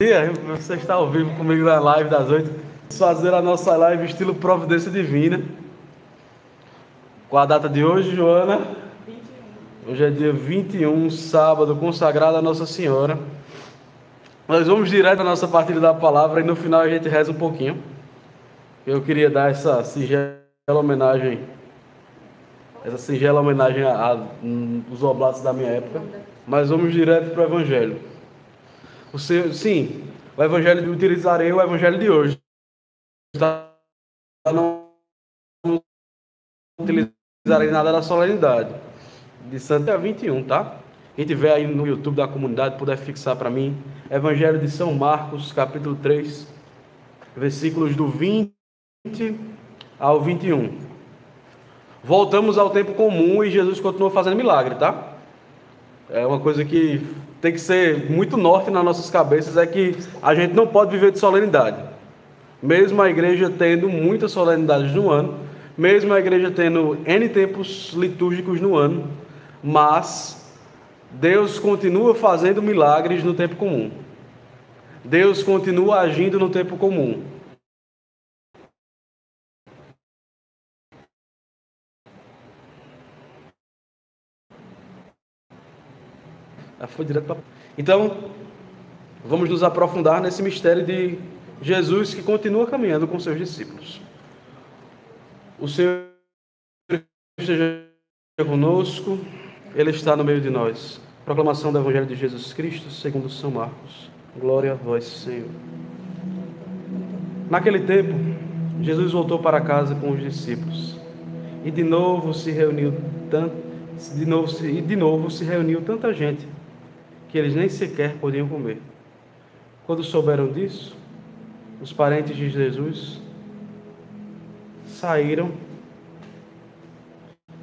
dia, você está ao vivo comigo na live das oito. Fazer a nossa live estilo Providência Divina. Com a data de hoje, Joana? 21. Hoje é dia 21, sábado, consagrado a Nossa Senhora. Nós vamos direto à nossa partilha da palavra e no final a gente reza um pouquinho. Eu queria dar essa singela homenagem, essa singela homenagem aos oblatos da minha época. Mas vamos direto para o Evangelho. O seu, sim, o evangelho utilizarei o evangelho de hoje. Tá? Não utilizarei nada da solenidade. De Santa 21, tá? Quem tiver aí no YouTube da comunidade puder fixar para mim, Evangelho de São Marcos, capítulo 3, versículos do 20 ao 21. Voltamos ao tempo comum e Jesus continua fazendo milagre, tá? É uma coisa que tem que ser muito norte nas nossas cabeças é que a gente não pode viver de solenidade. Mesmo a igreja tendo muitas solenidades no ano, mesmo a igreja tendo N tempos litúrgicos no ano, mas Deus continua fazendo milagres no tempo comum. Deus continua agindo no tempo comum. Foi direto. Então, vamos nos aprofundar nesse mistério de Jesus que continua caminhando com seus discípulos. O Senhor esteja conosco, Ele está no meio de nós. Proclamação do Evangelho de Jesus Cristo, segundo São Marcos. Glória a vós, Senhor. Naquele tempo, Jesus voltou para casa com os discípulos e de novo se reuniu tanto, de novo, e de novo se reuniu tanta gente que eles nem sequer podiam comer. Quando souberam disso, os parentes de Jesus saíram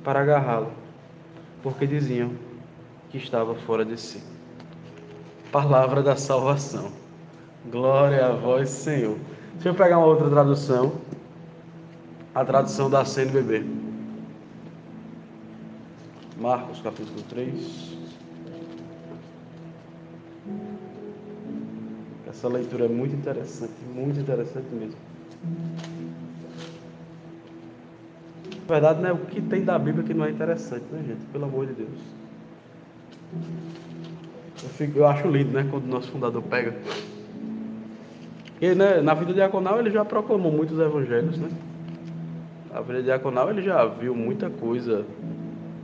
para agarrá-lo, porque diziam que estava fora de si. Palavra da salvação. Glória a vós, Senhor. Deixa eu pegar uma outra tradução. A tradução da CNBB. Marcos capítulo 3. Essa leitura é muito interessante, muito interessante mesmo. Na verdade, não é o que tem da Bíblia que não é interessante, né, gente? Pelo amor de Deus. Eu, fico, eu acho lindo, né, quando o nosso fundador pega. E né, na vida diaconal ele já proclamou muitos evangelhos, né? Na vida diaconal ele já viu muita coisa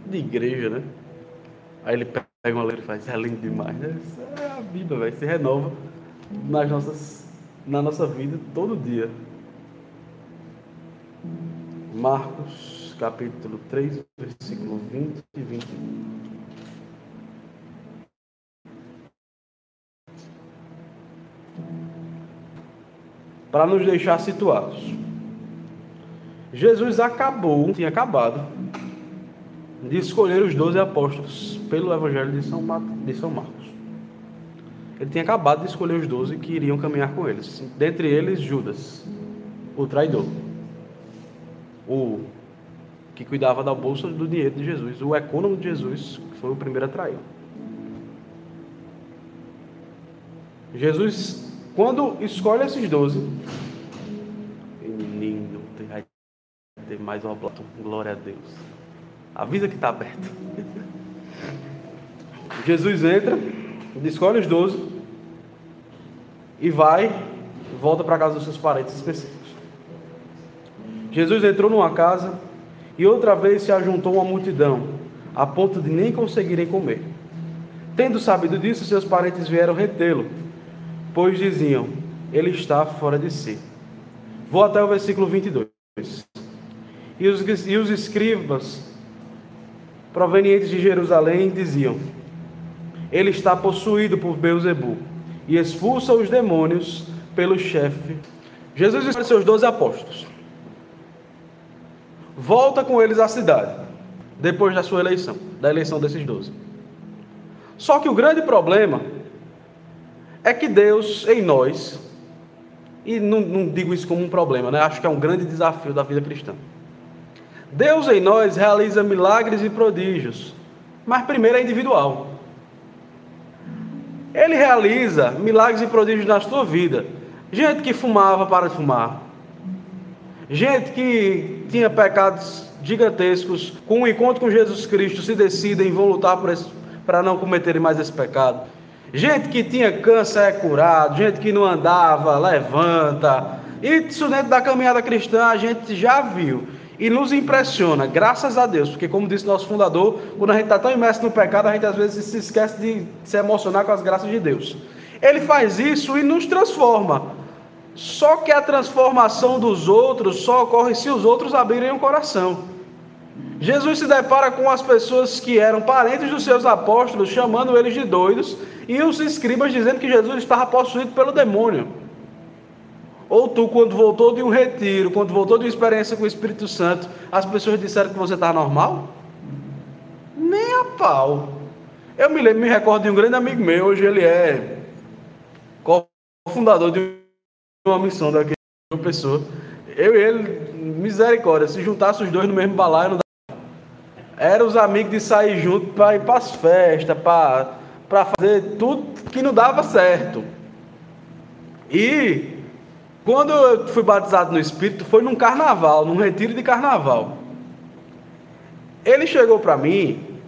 de igreja, né? Aí ele pega uma letra e faz, é lindo demais, né? Isso é a Bíblia, vai se renova nas nossas, na nossa vida todo dia. Marcos capítulo 3, versículo 20 e 21. Para nos deixar situados. Jesus acabou, tinha acabado, de escolher os doze apóstolos pelo Evangelho de São, de São Marcos ele tinha acabado de escolher os doze que iriam caminhar com eles. Dentre eles, Judas, o traidor. O que cuidava da bolsa do dinheiro de Jesus. O econômico de Jesus, que foi o primeiro a trair. Jesus, quando escolhe esses doze, menino, vai ter mais uma plata. Glória a Deus. Avisa que está aberto. Jesus entra, escolhe os doze e vai, volta para a casa dos seus parentes específicos. Jesus entrou numa casa e outra vez se ajuntou uma multidão, a ponto de nem conseguirem comer. Tendo sabido disso, seus parentes vieram retê-lo, pois diziam: Ele está fora de si. Vou até o versículo 22. E os, e os escribas provenientes de Jerusalém diziam: Ele está possuído por Beuzebu e expulsa os demônios pelo chefe. Jesus escolhe seus doze apóstolos. Volta com eles à cidade, depois da sua eleição, da eleição desses doze. Só que o grande problema é que Deus em nós, e não, não digo isso como um problema, né? acho que é um grande desafio da vida cristã. Deus em nós realiza milagres e prodígios, mas primeiro é individual. Ele realiza milagres e prodígios na sua vida. Gente que fumava para de fumar. Gente que tinha pecados gigantescos, com o encontro com Jesus Cristo, se decidem vão lutar para não cometerem mais esse pecado. Gente que tinha câncer é curado, gente que não andava, levanta. Isso dentro da caminhada cristã a gente já viu. E nos impressiona, graças a Deus, porque como disse nosso fundador, quando a gente está tão imerso no pecado, a gente às vezes se esquece de se emocionar com as graças de Deus. Ele faz isso e nos transforma. Só que a transformação dos outros só ocorre se os outros abrirem o coração. Jesus se depara com as pessoas que eram parentes dos seus apóstolos, chamando eles de doidos, e os escribas dizendo que Jesus estava possuído pelo demônio. Ou tu, quando voltou de um retiro, quando voltou de uma experiência com o Espírito Santo, as pessoas disseram que você está normal? Nem a pau. Eu me lembro, me recordo de um grande amigo meu, hoje ele é cofundador de uma missão daquele pessoa. Eu e ele, misericórdia, se juntasse os dois no mesmo balaio, não dava. Era os amigos de sair junto para ir para as festas, para fazer tudo que não dava certo. E quando eu fui batizado no Espírito, foi num carnaval, num retiro de carnaval. Ele chegou para mim,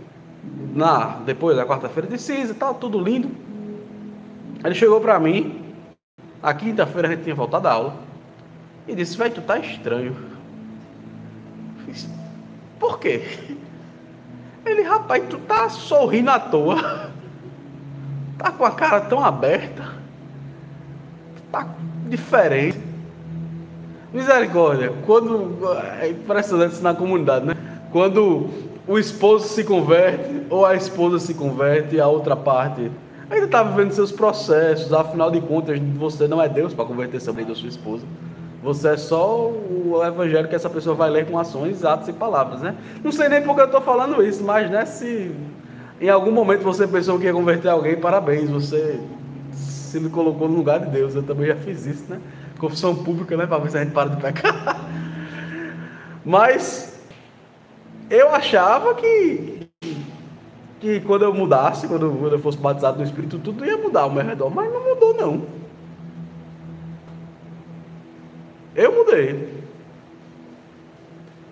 na depois da quarta-feira de cinza, tal, tudo lindo. Ele chegou para mim, na quinta-feira a gente tinha voltado da aula, e disse: Vai, tu tá estranho. Fiz, Por quê? Ele, rapaz, tu tá sorrindo à toa, tá com a cara tão aberta, tá diferente. Misericórdia, quando. É impressionante isso na comunidade, né? Quando o esposo se converte, ou a esposa se converte, a outra parte ainda está vivendo seus processos, afinal de contas, você não é Deus para converter seu marido ou sua esposa. Você é só o evangelho que essa pessoa vai ler com ações, atos e palavras, né? Não sei nem por que eu estou falando isso, mas né, se em algum momento você pensou que ia converter alguém, parabéns, você se me colocou no lugar de Deus. Eu também já fiz isso, né? Confissão pública, né? Para ver se a gente para de pecar. Mas eu achava que, que quando eu mudasse, quando eu fosse batizado no Espírito, tudo ia mudar ao meu redor. Mas não mudou, não. Eu mudei.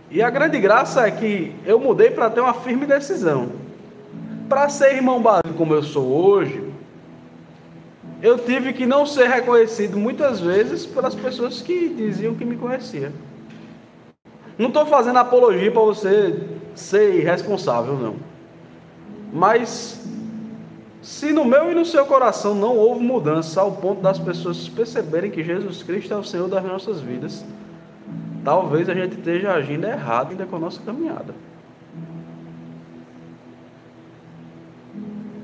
E a grande graça é que eu mudei para ter uma firme decisão. Para ser irmão básico como eu sou hoje, eu tive que não ser reconhecido muitas vezes pelas pessoas que diziam que me conheciam. Não estou fazendo apologia para você ser irresponsável, não. Mas se no meu e no seu coração não houve mudança ao ponto das pessoas perceberem que Jesus Cristo é o Senhor das nossas vidas, talvez a gente esteja agindo errado ainda com a nossa caminhada.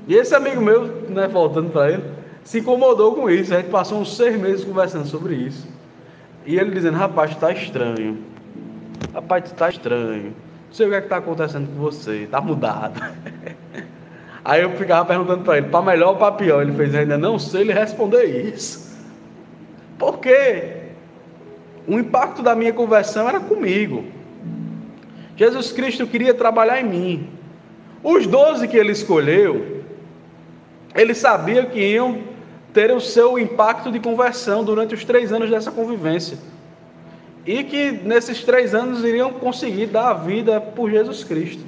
E esse amigo meu, né, voltando para ele, se incomodou com isso. A gente passou uns seis meses conversando sobre isso. E ele dizendo, rapaz, tu tá estranho. Rapaz, tu tá estranho. Não sei o que é que tá acontecendo com você. Tá mudado. Aí eu ficava perguntando para ele, para melhor ou para pior? Ele fez, ainda não sei ele responder isso. Porque o impacto da minha conversão era comigo. Jesus Cristo queria trabalhar em mim. Os doze que ele escolheu, ele sabia que iam ter o seu impacto de conversão durante os três anos dessa convivência. E que nesses três anos iriam conseguir dar a vida por Jesus Cristo.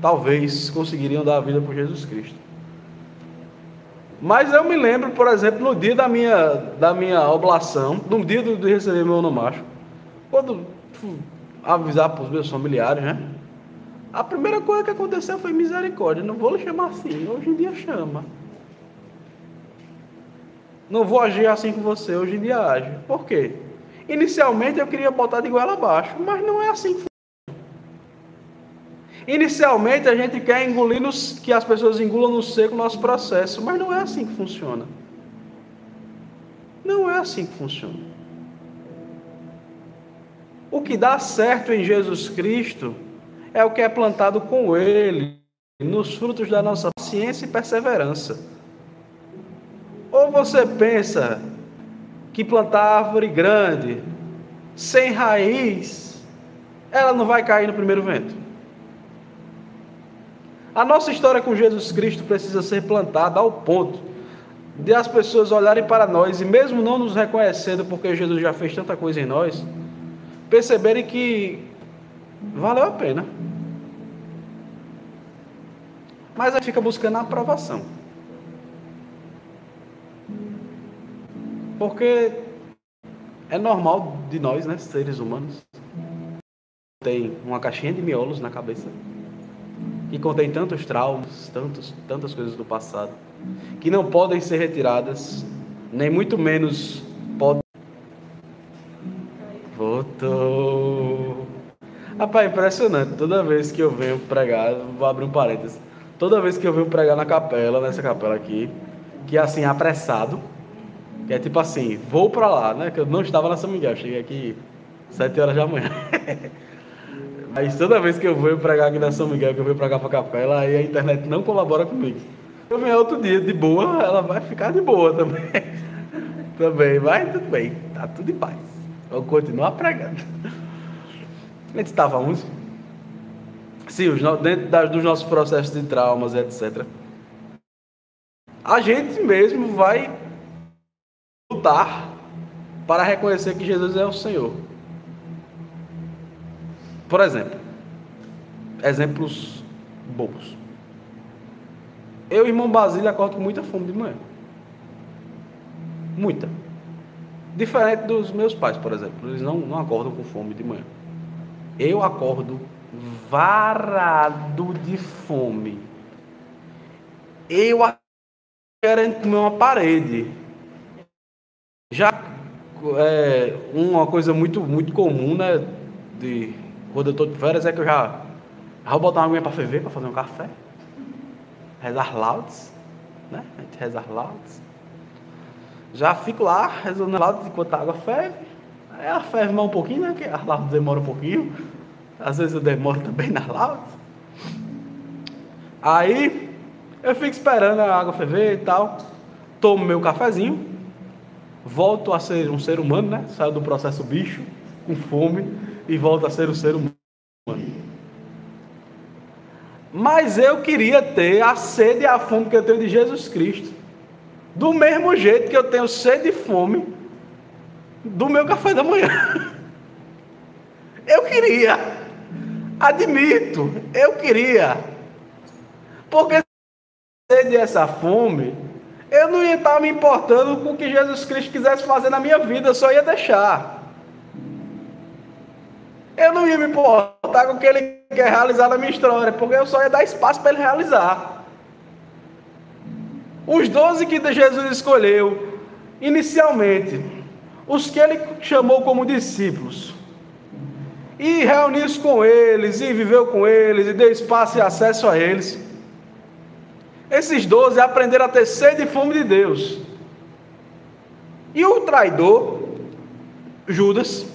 Talvez conseguiriam dar a vida por Jesus Cristo. Mas eu me lembro, por exemplo, no dia da minha, da minha oblação, no dia de receber meu onomástico, quando avisar para os meus familiares, né? A primeira coisa que aconteceu foi misericórdia. Não vou lhe chamar assim, hoje em dia chama. Não vou agir assim com você, hoje em dia age. Por quê? Inicialmente eu queria botar de goela abaixo, mas não é assim que funciona. Inicialmente a gente quer engolir nos, que as pessoas engulam no seco o nosso processo, mas não é assim que funciona. Não é assim que funciona. O que dá certo em Jesus Cristo é o que é plantado com Ele, nos frutos da nossa paciência e perseverança. Ou você pensa que plantar árvore grande, sem raiz, ela não vai cair no primeiro vento? A nossa história com Jesus Cristo precisa ser plantada ao ponto de as pessoas olharem para nós e mesmo não nos reconhecendo porque Jesus já fez tanta coisa em nós, perceberem que valeu a pena. Mas aí fica buscando a aprovação. Porque é normal de nós, né, seres humanos, tem uma caixinha de miolos na cabeça que contém tantos traumas, tantos, tantas coisas do passado, que não podem ser retiradas, nem muito menos podem. Voltou. Rapaz, impressionante. Toda vez que eu venho pregar, vou abrir um parênteses. Toda vez que eu venho pregar na capela, nessa capela aqui, que é assim, apressado, que é tipo assim, vou para lá, né? Que eu não estava na São Miguel, cheguei aqui sete horas da manhã. Mas toda vez que eu vou pregar aqui na São Miguel, que eu venho pregar para capela, aí a internet não colabora comigo. Eu venho outro dia de boa, ela vai ficar de boa também. também, vai tudo bem, tá tudo em paz. Vou continuar pregando. A gente estava onde? Sim, dentro das, dos nossos processos de traumas, etc. A gente mesmo vai lutar para reconhecer que Jesus é o Senhor. Por exemplo, exemplos bobos. Eu, irmão Basílio, acordo com muita fome de manhã. Muita. Diferente dos meus pais, por exemplo. Eles não, não acordam com fome de manhã. Eu acordo varado de fome. Eu querendo comer uma parede. Já é uma coisa muito, muito comum, né? De quando eu estou de férias é que eu já, já vou botar uma aguinha para ferver, para fazer um café. Rezar laudes, né? A gente rezar laudes. Já fico lá rezando laudes enquanto a água ferve. Aí ela ferve mais um pouquinho, né? Que a laudes demora um pouquinho. Às vezes eu demoro também nas laudes. Aí eu fico esperando a água ferver e tal. Tomo meu cafezinho. Volto a ser um ser humano, né? Saio do processo bicho, com fome e volta a ser o ser humano. Mas eu queria ter a sede e a fome que eu tenho de Jesus Cristo. Do mesmo jeito que eu tenho sede e fome do meu café da manhã. Eu queria. Admito, eu queria. Porque sede essa fome, eu não ia estar me importando com o que Jesus Cristo quisesse fazer na minha vida, eu só ia deixar. Eu não ia me importar com o que ele quer realizar na minha história, porque eu só ia dar espaço para ele realizar. Os doze que Jesus escolheu, inicialmente, os que ele chamou como discípulos, e reuniu-se com eles, e viveu com eles, e deu espaço e acesso a eles. Esses doze aprenderam a ter sede e fome de Deus. E o traidor, Judas,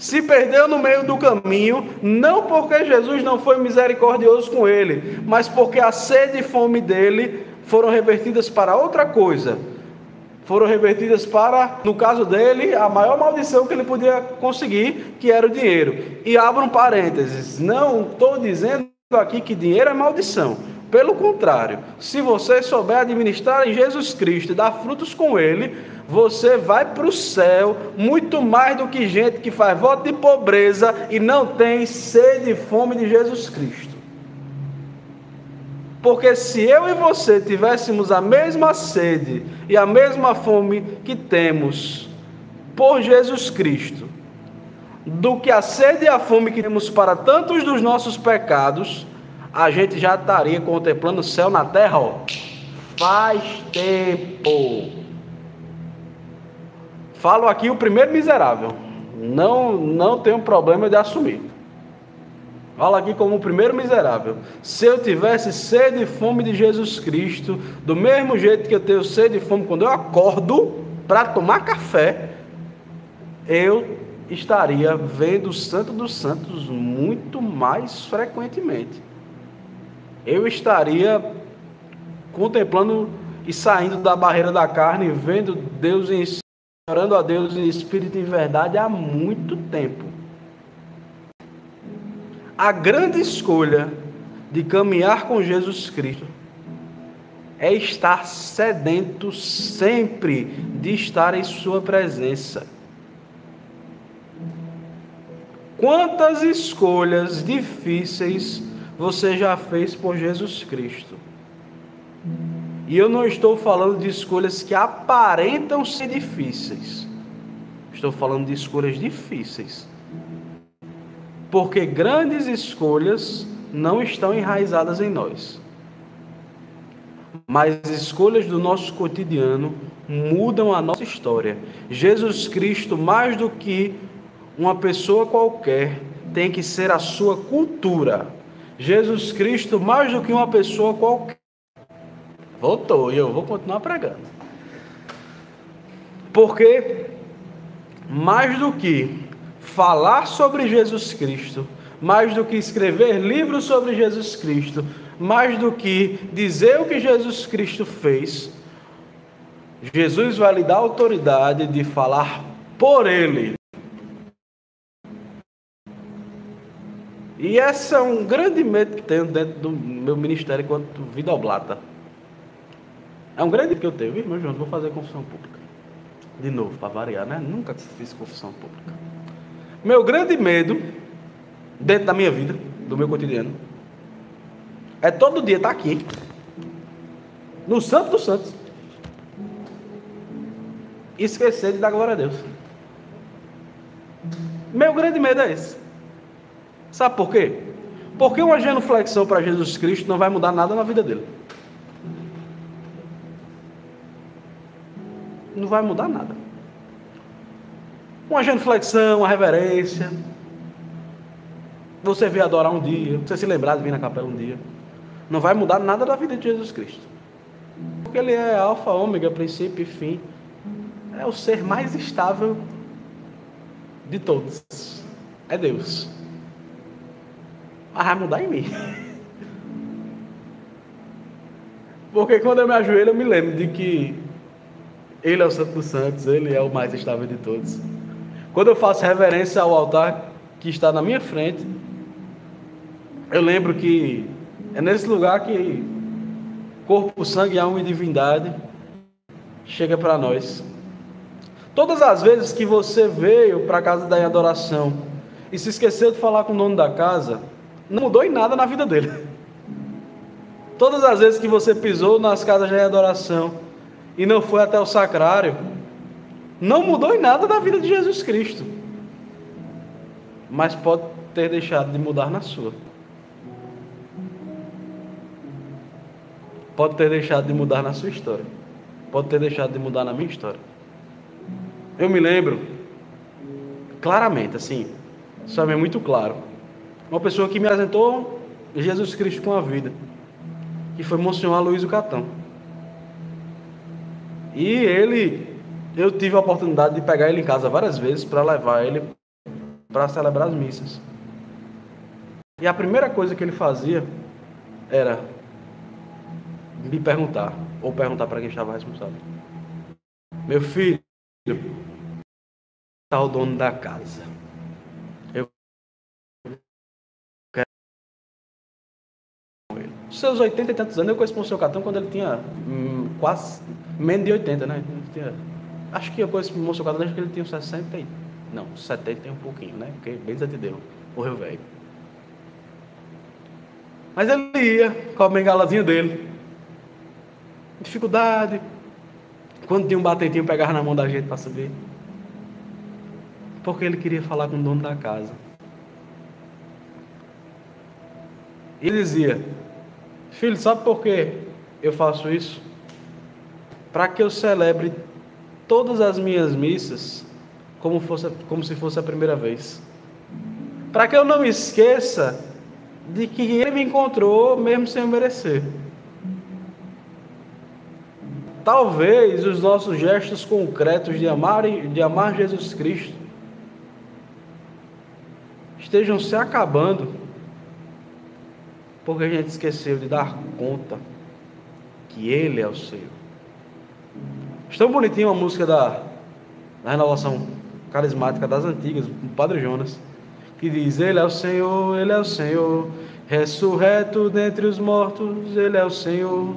se perdeu no meio do caminho, não porque Jesus não foi misericordioso com ele, mas porque a sede e fome dele foram revertidas para outra coisa. Foram revertidas para, no caso dele, a maior maldição que ele podia conseguir, que era o dinheiro. E abro um parênteses: não estou dizendo aqui que dinheiro é maldição. Pelo contrário, se você souber administrar em Jesus Cristo e dar frutos com Ele, você vai para o céu muito mais do que gente que faz voto de pobreza e não tem sede e fome de Jesus Cristo. Porque se eu e você tivéssemos a mesma sede e a mesma fome que temos por Jesus Cristo, do que a sede e a fome que temos para tantos dos nossos pecados, a gente já estaria contemplando o céu na terra, ó, faz tempo. Falo aqui o primeiro miserável. Não, não tenho problema de assumir. Falo aqui como o primeiro miserável. Se eu tivesse sede e fome de Jesus Cristo, do mesmo jeito que eu tenho sede e fome quando eu acordo para tomar café, eu estaria vendo o Santo dos Santos muito mais frequentemente eu estaria contemplando e saindo da barreira da carne, vendo Deus em orando a Deus em espírito e verdade há muito tempo. A grande escolha de caminhar com Jesus Cristo é estar sedento sempre de estar em Sua presença. Quantas escolhas difíceis você já fez por Jesus Cristo? E eu não estou falando de escolhas que aparentam ser difíceis. Estou falando de escolhas difíceis. Porque grandes escolhas não estão enraizadas em nós. Mas escolhas do nosso cotidiano mudam a nossa história. Jesus Cristo, mais do que uma pessoa qualquer tem que ser a sua cultura. Jesus Cristo, mais do que uma pessoa qualquer. Voltou e eu vou continuar pregando. Porque, mais do que falar sobre Jesus Cristo, mais do que escrever livros sobre Jesus Cristo, mais do que dizer o que Jesus Cristo fez, Jesus vai lhe dar autoridade de falar por Ele. E esse é um grande medo que tenho dentro do meu ministério enquanto vida oblata. É um grande que eu tenho, irmão João, vou fazer confissão pública. De novo, para variar, né? Nunca fiz confissão pública. Meu grande medo, dentro da minha vida, do meu cotidiano, é todo dia estar aqui, no Santo dos Santos, e esquecer de dar glória a Deus. Meu grande medo é esse. Sabe por quê? Porque uma genuflexão para Jesus Cristo não vai mudar nada na vida dele. Não vai mudar nada. Uma genuflexão, uma reverência. Você vir adorar um dia, você se lembrar de vir na capela um dia. Não vai mudar nada da vida de Jesus Cristo. Porque ele é alfa, ômega, princípio e fim. É o ser mais estável de todos. É Deus mas vai mudar em mim. Porque quando eu me ajoelho, eu me lembro de que Ele é o Santo dos Santos, Ele é o mais estável de todos. Quando eu faço reverência ao altar que está na minha frente, eu lembro que é nesse lugar que corpo, sangue, alma e divindade chega para nós. Todas as vezes que você veio para a casa da adoração e se esqueceu de falar com o dono da casa, não mudou em nada na vida dele. Todas as vezes que você pisou nas casas de adoração e não foi até o sacrário, não mudou em nada na vida de Jesus Cristo. Mas pode ter deixado de mudar na sua. Pode ter deixado de mudar na sua história. Pode ter deixado de mudar na minha história. Eu me lembro claramente, assim, isso é muito claro uma pessoa que me apresentou Jesus Cristo com a vida, que foi Monsenhor Aloysio Catão. E ele, eu tive a oportunidade de pegar ele em casa várias vezes para levar ele para celebrar as missas. E a primeira coisa que ele fazia era me perguntar, ou perguntar para quem estava responsável: Meu filho, está o dono da casa. Seus 80 e tantos anos, eu conheci o seu Catão quando ele tinha hum, quase menos de 80, né? Tinha, acho que eu conheço o seu Catão desde que ele tinha 60 e, não, 70 e um pouquinho, né? Porque bem de Deus, morreu velho. Mas ele ia com a bengalazinha dele. Dificuldade. Quando tinha um batentinho, pegava na mão da gente para subir. Porque ele queria falar com o dono da casa. Ele dizia: Filho, sabe por que eu faço isso? Para que eu celebre todas as minhas missas como, fosse, como se fosse a primeira vez. Para que eu não me esqueça de que ele me encontrou mesmo sem merecer. Talvez os nossos gestos concretos de amar, de amar Jesus Cristo estejam se acabando porque a gente esqueceu de dar conta que Ele é o Senhor. Estão bonitinho a música da, da renovação carismática das antigas, do Padre Jonas, que diz: Ele é o Senhor, Ele é o Senhor, ressurreto dentre os mortos, Ele é o Senhor.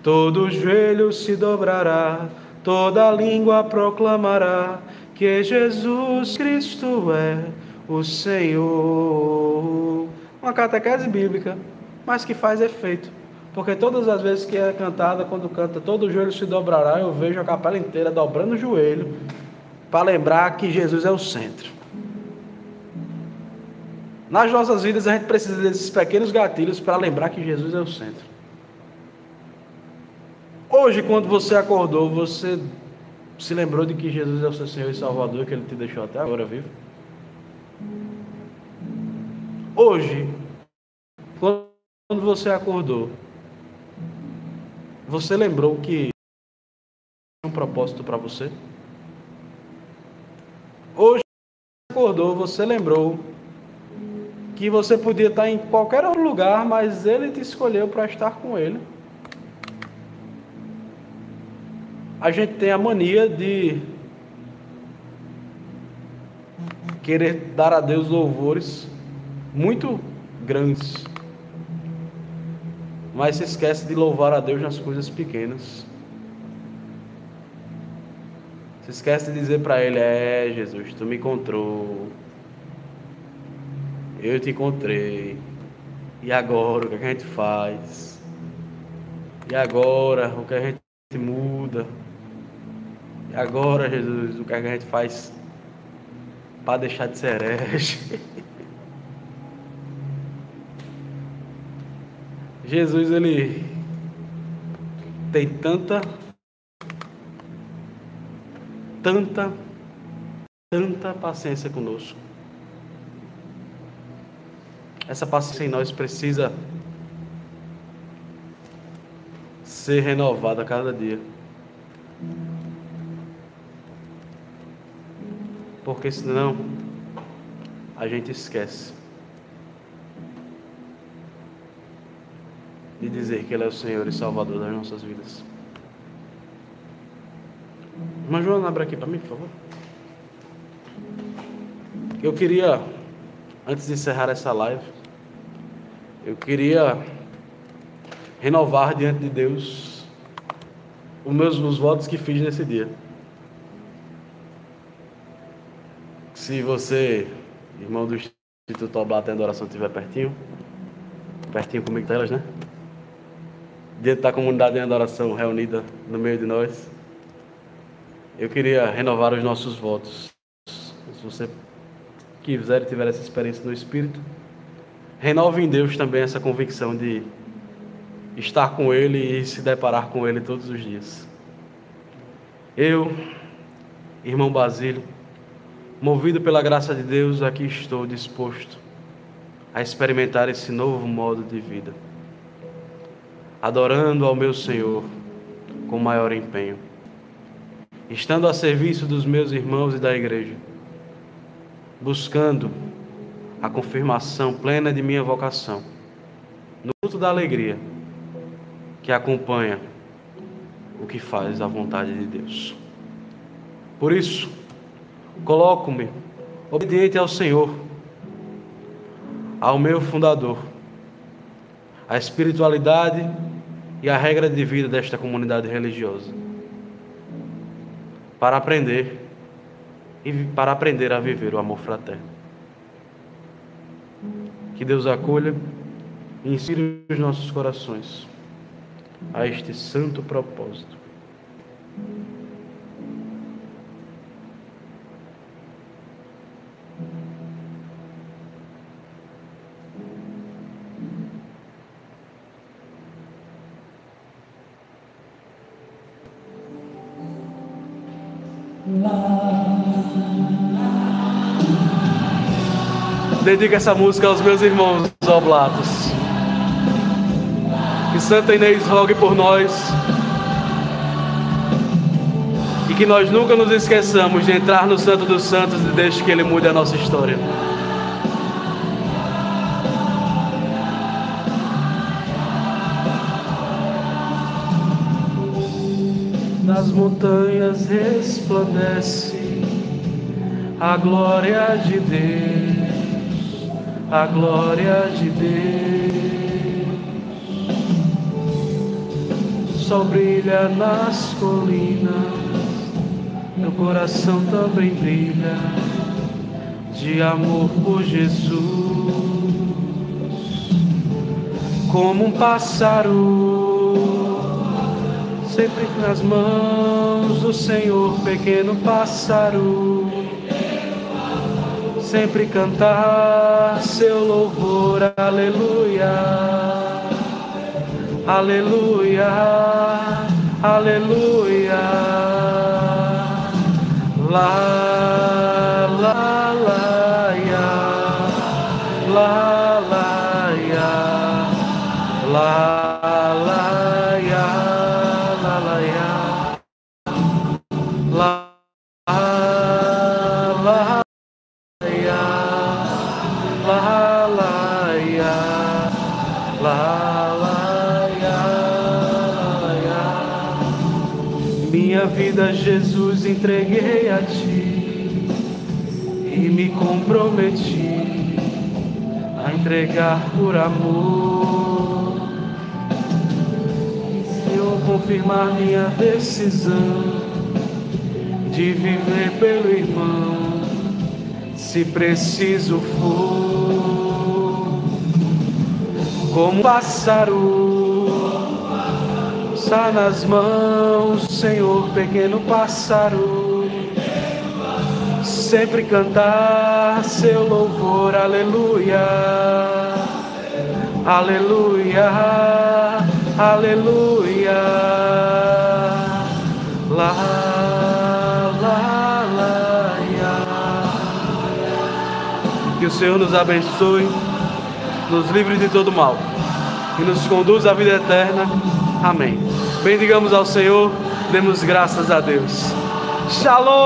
todo joelho se dobrará, toda língua proclamará que Jesus Cristo é o Senhor. Uma catequese bíblica, mas que faz efeito. Porque todas as vezes que é cantada, quando canta, todo o joelho se dobrará, eu vejo a capela inteira dobrando o joelho para lembrar que Jesus é o centro. Nas nossas vidas a gente precisa desses pequenos gatilhos para lembrar que Jesus é o centro. Hoje, quando você acordou, você se lembrou de que Jesus é o seu Senhor e Salvador, que Ele te deixou até agora vivo? Hoje, quando você acordou, você lembrou que um propósito para você? Hoje acordou, você lembrou que você podia estar em qualquer outro lugar, mas ele te escolheu para estar com ele. A gente tem a mania de querer dar a Deus louvores muito grandes mas se esquece de louvar a Deus nas coisas pequenas. Se esquece de dizer para Ele: É, Jesus, tu me encontrou. Eu te encontrei. E agora, o que, é a gente faz? E agora, o que a gente muda? E agora, Jesus, o que, é que a gente faz para deixar de ser herege? Jesus ele tem tanta tanta tanta paciência conosco. Essa paciência em nós precisa ser renovada a cada dia. Porque senão a gente esquece. De dizer que Ele é o Senhor e Salvador das nossas vidas. Mas Joana, abre aqui para mim, por favor. Eu queria, antes de encerrar essa live, eu queria renovar diante de Deus os meus os votos que fiz nesse dia. Se você, irmão do Instituto Oblata em Oração, estiver pertinho, pertinho comigo delas, né? Diante da comunidade em adoração reunida no meio de nós, eu queria renovar os nossos votos. Se você quiser e tiver essa experiência no Espírito, renove em Deus também essa convicção de estar com Ele e se deparar com Ele todos os dias. Eu, irmão Basílio, movido pela graça de Deus, aqui estou disposto a experimentar esse novo modo de vida adorando ao meu Senhor com maior empenho, estando a serviço dos meus irmãos e da igreja, buscando a confirmação plena de minha vocação, no culto da alegria que acompanha o que faz a vontade de Deus. Por isso, coloco-me obediente ao Senhor, ao meu fundador, à espiritualidade e a regra de vida desta comunidade religiosa. Para aprender e para aprender a viver o amor fraterno. Que Deus acolha e insira os nossos corações a este santo propósito. Dedico essa música aos meus irmãos oblatos. Que Santa Inês rogue por nós. E que nós nunca nos esqueçamos de entrar no Santo dos Santos e deixe que Ele mude a nossa história. Nas montanhas resplandece a glória de Deus a glória de Deus. sol brilha nas colinas, meu coração também brilha de amor por Jesus. Como um pássaro, sempre nas mãos do Senhor, pequeno pássaro sempre cantar seu louvor, aleluia, aleluia, aleluia, lá, Jesus, entreguei a ti e me comprometi a entregar por amor. Eu confirmar minha decisão de viver pelo irmão, se preciso for, como pássaro Está nas mãos, Senhor, pequeno pássaro. Sempre cantar seu louvor, aleluia, aleluia, aleluia. Lá, lá, lá, Que o Senhor nos abençoe, nos livre de todo mal e nos conduz à vida eterna. Amém. Bendigamos ao Senhor, demos graças a Deus. Shalom!